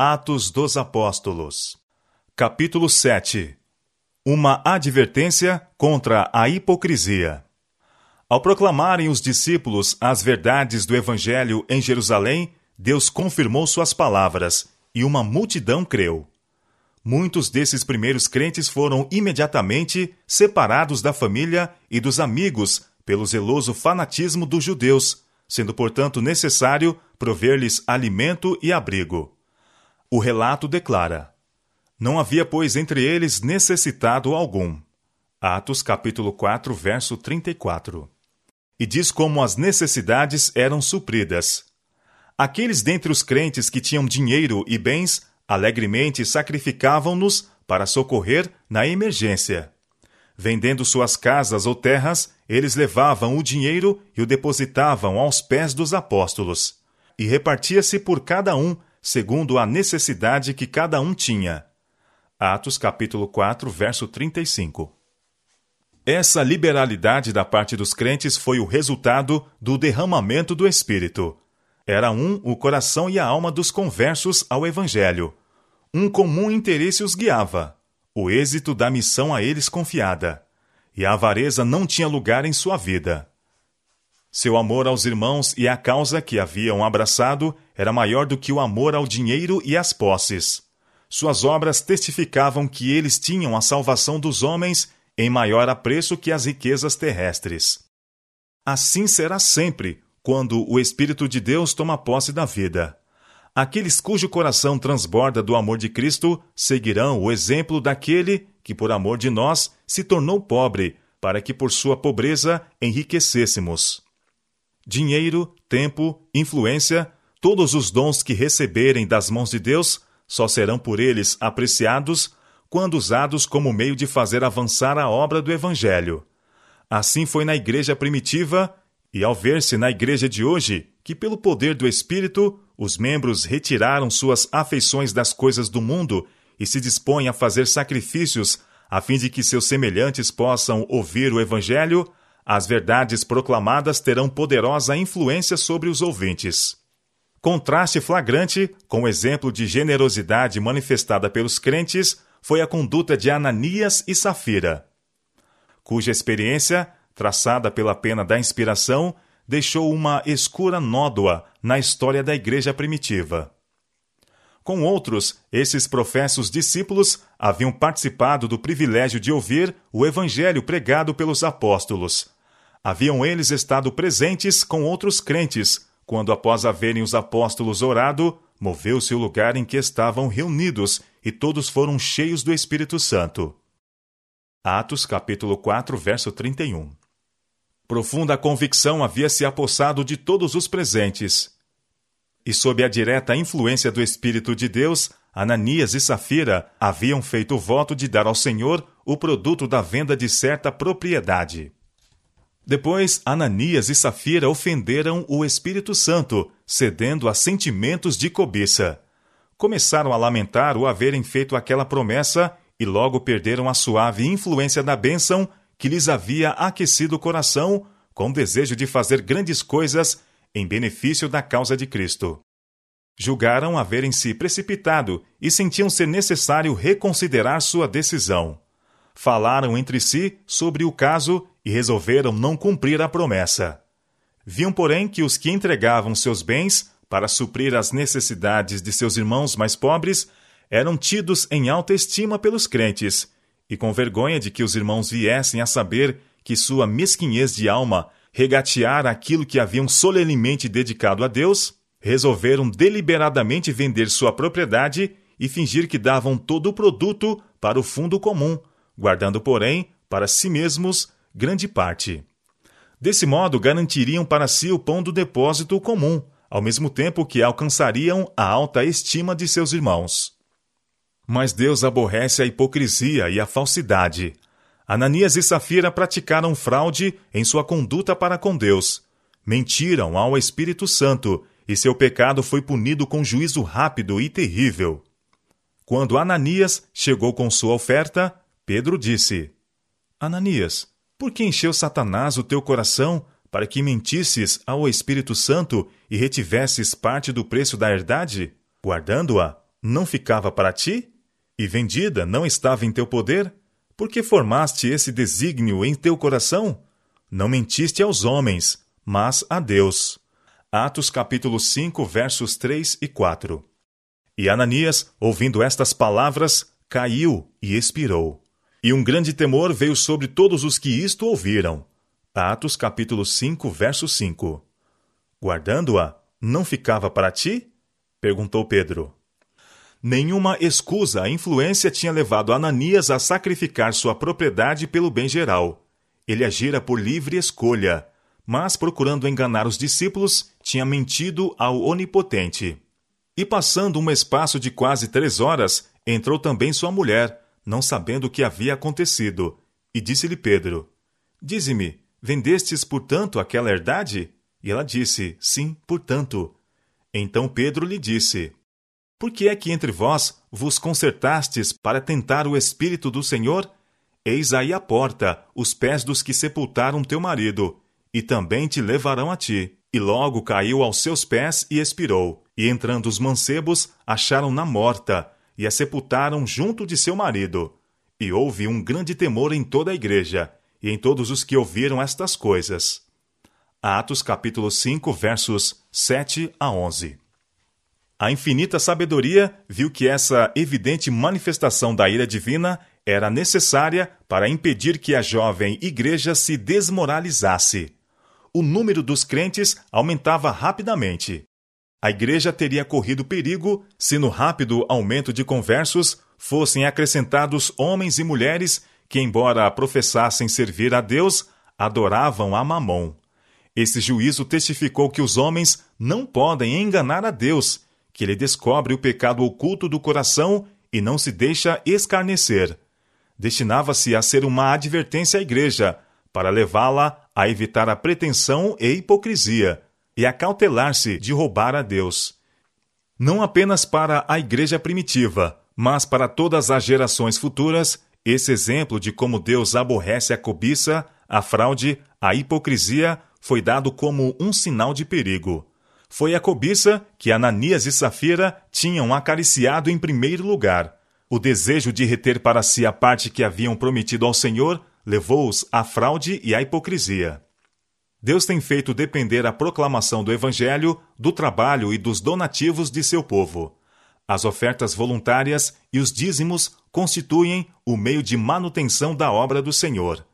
Atos dos Apóstolos. Capítulo 7 Uma advertência contra a hipocrisia. Ao proclamarem os discípulos as verdades do Evangelho em Jerusalém, Deus confirmou suas palavras e uma multidão creu. Muitos desses primeiros crentes foram imediatamente separados da família e dos amigos pelo zeloso fanatismo dos judeus, sendo portanto necessário prover-lhes alimento e abrigo. O relato declara: Não havia, pois, entre eles necessitado algum. Atos capítulo 4, verso 34. E diz como as necessidades eram supridas. Aqueles dentre os crentes que tinham dinheiro e bens alegremente sacrificavam-nos para socorrer na emergência. Vendendo suas casas ou terras, eles levavam o dinheiro e o depositavam aos pés dos apóstolos. E repartia-se por cada um segundo a necessidade que cada um tinha. Atos capítulo 4, verso 35. Essa liberalidade da parte dos crentes foi o resultado do derramamento do Espírito. Era um o coração e a alma dos conversos ao Evangelho. Um comum interesse os guiava, o êxito da missão a eles confiada. E a avareza não tinha lugar em sua vida. Seu amor aos irmãos e à causa que haviam abraçado era maior do que o amor ao dinheiro e às posses. Suas obras testificavam que eles tinham a salvação dos homens em maior apreço que as riquezas terrestres. Assim será sempre quando o Espírito de Deus toma posse da vida. Aqueles cujo coração transborda do amor de Cristo seguirão o exemplo daquele que, por amor de nós, se tornou pobre, para que por sua pobreza enriquecêssemos dinheiro, tempo, influência, todos os dons que receberem das mãos de Deus só serão por eles apreciados quando usados como meio de fazer avançar a obra do Evangelho. Assim foi na igreja primitiva, e ao ver-se na igreja de hoje que, pelo poder do Espírito, os membros retiraram suas afeições das coisas do mundo e se dispõem a fazer sacrifícios a fim de que seus semelhantes possam ouvir o Evangelho, as verdades proclamadas terão poderosa influência sobre os ouvintes. Contraste flagrante com o exemplo de generosidade manifestada pelos crentes foi a conduta de Ananias e Safira, cuja experiência, traçada pela pena da inspiração, deixou uma escura nódoa na história da igreja primitiva. Com outros, esses professos discípulos haviam participado do privilégio de ouvir o evangelho pregado pelos apóstolos, Haviam eles estado presentes com outros crentes, quando, após haverem os apóstolos orado, moveu-se o lugar em que estavam reunidos e todos foram cheios do Espírito Santo. Atos capítulo 4, verso 31. Profunda convicção havia se apossado de todos os presentes. E sob a direta influência do Espírito de Deus, Ananias e Safira haviam feito o voto de dar ao Senhor o produto da venda de certa propriedade. Depois, Ananias e Safira ofenderam o Espírito Santo, cedendo a sentimentos de cobiça. Começaram a lamentar o haverem feito aquela promessa e logo perderam a suave influência da bênção que lhes havia aquecido o coração com o desejo de fazer grandes coisas em benefício da causa de Cristo. Julgaram haverem se precipitado e sentiam ser necessário reconsiderar sua decisão. Falaram entre si sobre o caso e resolveram não cumprir a promessa. Viam, porém, que os que entregavam seus bens para suprir as necessidades de seus irmãos mais pobres eram tidos em alta estima pelos crentes, e com vergonha de que os irmãos viessem a saber que sua mesquinhez de alma regateara aquilo que haviam solenemente dedicado a Deus, resolveram deliberadamente vender sua propriedade e fingir que davam todo o produto para o fundo comum, guardando, porém, para si mesmos grande parte. Desse modo, garantiriam para si o pão do depósito comum, ao mesmo tempo que alcançariam a alta estima de seus irmãos. Mas Deus aborrece a hipocrisia e a falsidade. Ananias e Safira praticaram fraude em sua conduta para com Deus. Mentiram ao Espírito Santo, e seu pecado foi punido com juízo rápido e terrível. Quando Ananias chegou com sua oferta, Pedro disse: Ananias, por que encheu Satanás o teu coração para que mentisses ao Espírito Santo e retivesses parte do preço da herdade? Guardando-a, não ficava para ti? E vendida não estava em teu poder? Por que formaste esse desígnio em teu coração? Não mentiste aos homens, mas a Deus. Atos capítulo 5, versos 3 e 4. E Ananias, ouvindo estas palavras, caiu e expirou. E um grande temor veio sobre todos os que isto ouviram. Atos capítulo 5, verso 5. Guardando-a, não ficava para ti? perguntou Pedro. Nenhuma escusa a influência tinha levado Ananias a sacrificar sua propriedade pelo bem geral. Ele agira por livre escolha, mas procurando enganar os discípulos, tinha mentido ao Onipotente. E passando um espaço de quase três horas, entrou também sua mulher, não sabendo o que havia acontecido, e disse-lhe Pedro: Dize-me, vendestes, portanto, aquela herdade? E ela disse: Sim, portanto. Então Pedro lhe disse: por que é que entre vós vos concertastes para tentar o Espírito do Senhor? Eis aí a porta, os pés dos que sepultaram teu marido, e também te levarão a ti. E logo caiu aos seus pés e expirou. E entrando os mancebos, acharam-na morta, e a sepultaram junto de seu marido. E houve um grande temor em toda a igreja, e em todos os que ouviram estas coisas. Atos capítulo 5, versos 7 a 11. A infinita sabedoria viu que essa evidente manifestação da ira divina era necessária para impedir que a jovem igreja se desmoralizasse. O número dos crentes aumentava rapidamente. A igreja teria corrido perigo se, no rápido aumento de conversos, fossem acrescentados homens e mulheres que, embora professassem servir a Deus, adoravam a Mamon. Esse juízo testificou que os homens não podem enganar a Deus que ele descobre o pecado oculto do coração e não se deixa escarnecer. Destinava-se a ser uma advertência à igreja, para levá-la a evitar a pretensão e hipocrisia, e a cautelar-se de roubar a Deus. Não apenas para a igreja primitiva, mas para todas as gerações futuras, esse exemplo de como Deus aborrece a cobiça, a fraude, a hipocrisia foi dado como um sinal de perigo. Foi a cobiça que Ananias e Safira tinham acariciado em primeiro lugar. O desejo de reter para si a parte que haviam prometido ao Senhor levou-os à fraude e à hipocrisia. Deus tem feito depender a proclamação do Evangelho do trabalho e dos donativos de seu povo. As ofertas voluntárias e os dízimos constituem o meio de manutenção da obra do Senhor.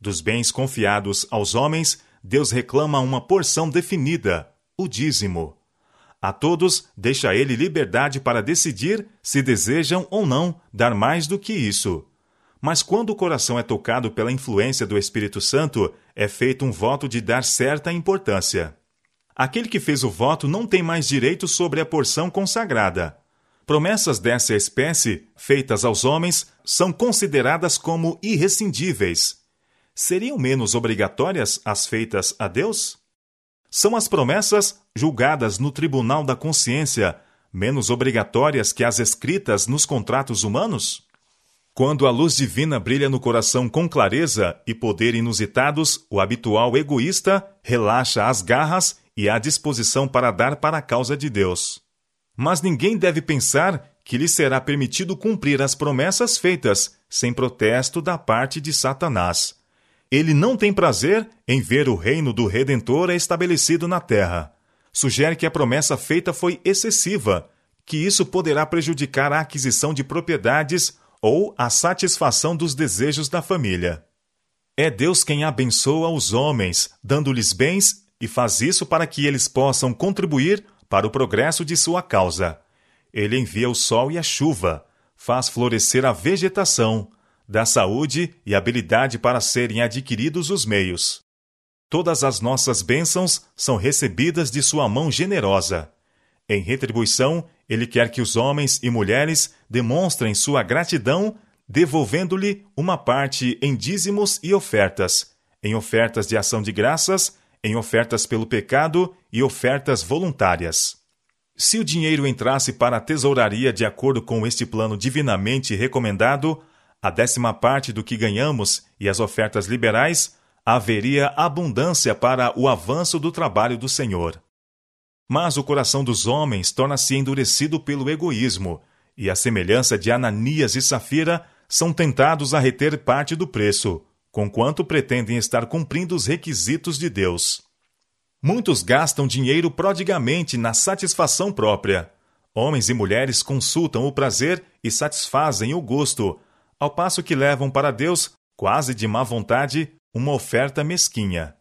Dos bens confiados aos homens, Deus reclama uma porção definida, o dízimo. A todos deixa ele liberdade para decidir se desejam ou não dar mais do que isso. Mas quando o coração é tocado pela influência do Espírito Santo, é feito um voto de dar certa importância. Aquele que fez o voto não tem mais direito sobre a porção consagrada. Promessas dessa espécie, feitas aos homens, são consideradas como irrescindíveis. Seriam menos obrigatórias as feitas a Deus? São as promessas julgadas no tribunal da consciência menos obrigatórias que as escritas nos contratos humanos? Quando a luz divina brilha no coração com clareza e poder inusitados, o habitual egoísta relaxa as garras e a disposição para dar para a causa de Deus. Mas ninguém deve pensar que lhe será permitido cumprir as promessas feitas sem protesto da parte de Satanás. Ele não tem prazer em ver o reino do Redentor estabelecido na terra. Sugere que a promessa feita foi excessiva, que isso poderá prejudicar a aquisição de propriedades ou a satisfação dos desejos da família. É Deus quem abençoa os homens, dando-lhes bens, e faz isso para que eles possam contribuir para o progresso de sua causa. Ele envia o sol e a chuva, faz florescer a vegetação, dá saúde e habilidade para serem adquiridos os meios. Todas as nossas bênçãos são recebidas de sua mão generosa. Em retribuição, ele quer que os homens e mulheres demonstrem sua gratidão, devolvendo-lhe uma parte em dízimos e ofertas, em ofertas de ação de graças, em ofertas pelo pecado e ofertas voluntárias. Se o dinheiro entrasse para a tesouraria de acordo com este plano divinamente recomendado, a décima parte do que ganhamos e as ofertas liberais, haveria abundância para o avanço do trabalho do Senhor. Mas o coração dos homens torna-se endurecido pelo egoísmo, e, à semelhança de Ananias e Safira, são tentados a reter parte do preço, conquanto pretendem estar cumprindo os requisitos de Deus. Muitos gastam dinheiro prodigamente na satisfação própria. Homens e mulheres consultam o prazer e satisfazem o gosto, ao passo que levam para Deus, quase de má vontade, uma oferta mesquinha.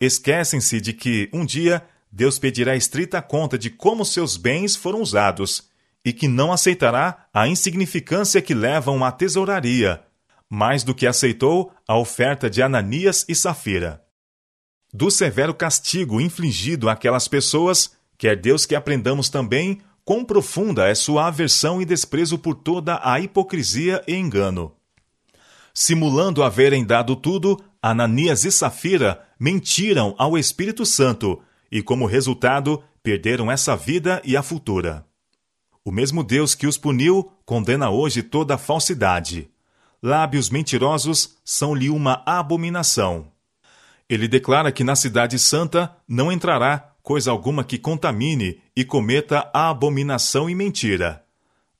Esquecem-se de que, um dia, Deus pedirá estrita conta de como seus bens foram usados e que não aceitará a insignificância que levam à tesouraria, mais do que aceitou a oferta de Ananias e Safira. Do severo castigo infligido àquelas pessoas, quer Deus que aprendamos também quão profunda é sua aversão e desprezo por toda a hipocrisia e engano. Simulando haverem dado tudo, Ananias e Safira mentiram ao Espírito Santo e, como resultado, perderam essa vida e a futura. O mesmo Deus que os puniu condena hoje toda falsidade. Lábios mentirosos são-lhe uma abominação. Ele declara que na Cidade Santa não entrará coisa alguma que contamine e cometa a abominação e mentira.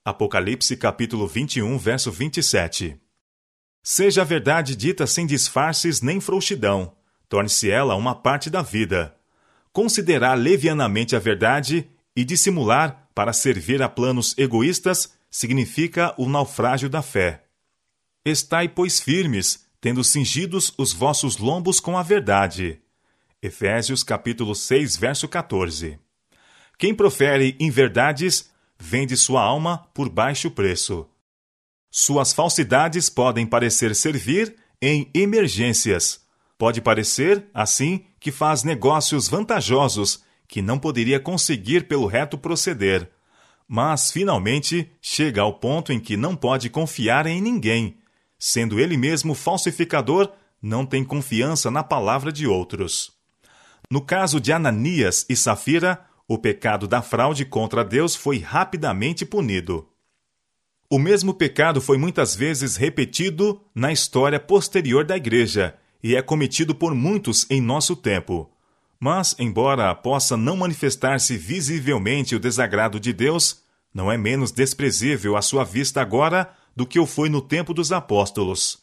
Apocalipse capítulo 21, verso 27. Seja a verdade dita sem disfarces nem frouxidão, torne-se ela uma parte da vida considerar levianamente a verdade e dissimular para servir a planos egoístas significa o naufrágio da fé. Estai, pois, firmes, tendo cingidos os vossos lombos com a verdade. Efésios capítulo 6, verso 14. Quem profere inverdades vende sua alma por baixo preço. Suas falsidades podem parecer servir em emergências, Pode parecer, assim, que faz negócios vantajosos que não poderia conseguir pelo reto proceder. Mas, finalmente, chega ao ponto em que não pode confiar em ninguém. Sendo ele mesmo falsificador, não tem confiança na palavra de outros. No caso de Ananias e Safira, o pecado da fraude contra Deus foi rapidamente punido. O mesmo pecado foi muitas vezes repetido na história posterior da Igreja e é cometido por muitos em nosso tempo. Mas, embora possa não manifestar-se visivelmente o desagrado de Deus, não é menos desprezível à sua vista agora do que o foi no tempo dos apóstolos.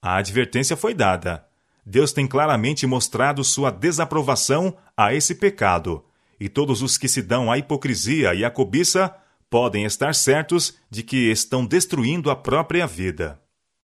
A advertência foi dada. Deus tem claramente mostrado sua desaprovação a esse pecado, e todos os que se dão à hipocrisia e à cobiça podem estar certos de que estão destruindo a própria vida.